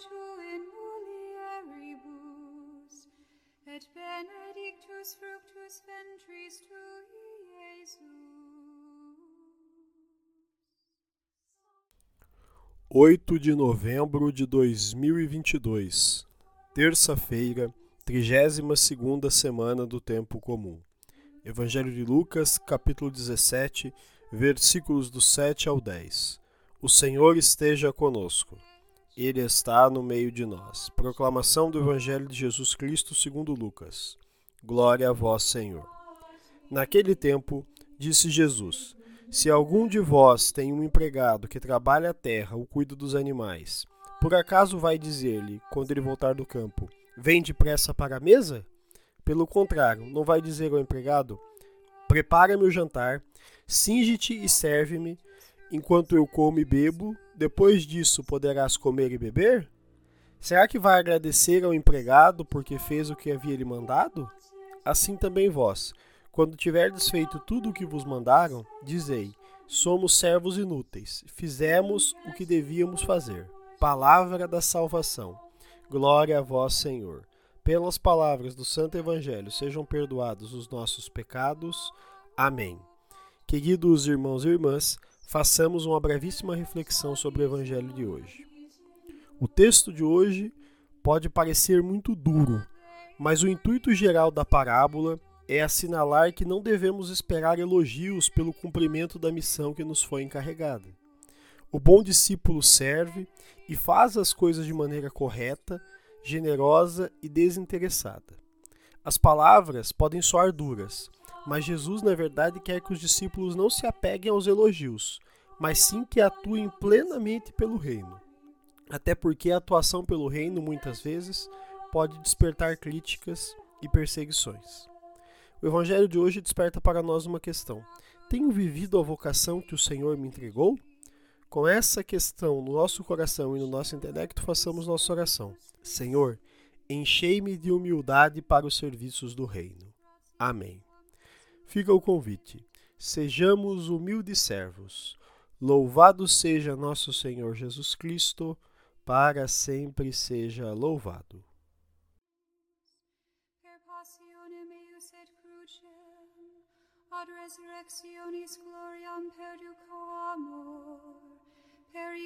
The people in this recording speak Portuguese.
tu in mulieribus, et benedictus fructus ventris tui, Iesus. 8 de novembro de 2022, terça-feira, 32ª semana do tempo comum. Evangelho de Lucas, capítulo 17, versículos do 7 ao 10. O Senhor esteja conosco. Ele está no meio de nós. Proclamação do Evangelho de Jesus Cristo segundo Lucas. Glória a vós, Senhor. Naquele tempo, disse Jesus: Se algum de vós tem um empregado que trabalha a terra ou cuida dos animais, por acaso vai dizer-lhe, quando ele voltar do campo, vem depressa para a mesa? Pelo contrário, não vai dizer ao empregado, prepara-me o jantar, singe-te e serve-me, enquanto eu como e bebo, depois disso poderás comer e beber? Será que vai agradecer ao empregado porque fez o que havia lhe mandado? Assim também vós, quando tiverdes feito tudo o que vos mandaram, dizei: Somos servos inúteis, fizemos o que devíamos fazer. Palavra da salvação. Glória a vós, Senhor. Pelas palavras do Santo Evangelho sejam perdoados os nossos pecados. Amém. Queridos irmãos e irmãs, façamos uma brevíssima reflexão sobre o Evangelho de hoje. O texto de hoje pode parecer muito duro, mas o intuito geral da parábola é assinalar que não devemos esperar elogios pelo cumprimento da missão que nos foi encarregada. O bom discípulo serve e faz as coisas de maneira correta, generosa e desinteressada. As palavras podem soar duras, mas Jesus, na verdade, quer que os discípulos não se apeguem aos elogios, mas sim que atuem plenamente pelo reino. Até porque a atuação pelo reino, muitas vezes, pode despertar críticas e perseguições. O Evangelho de hoje desperta para nós uma questão: Tenho vivido a vocação que o Senhor me entregou? Com essa questão no nosso coração e no nosso intelecto, façamos nossa oração. Senhor, enchei-me de humildade para os serviços do reino. Amém. Fica o convite. Sejamos humildes servos. Louvado seja nosso Senhor Jesus Cristo, para sempre seja louvado. ad resurrectionis gloriam perduco amor, per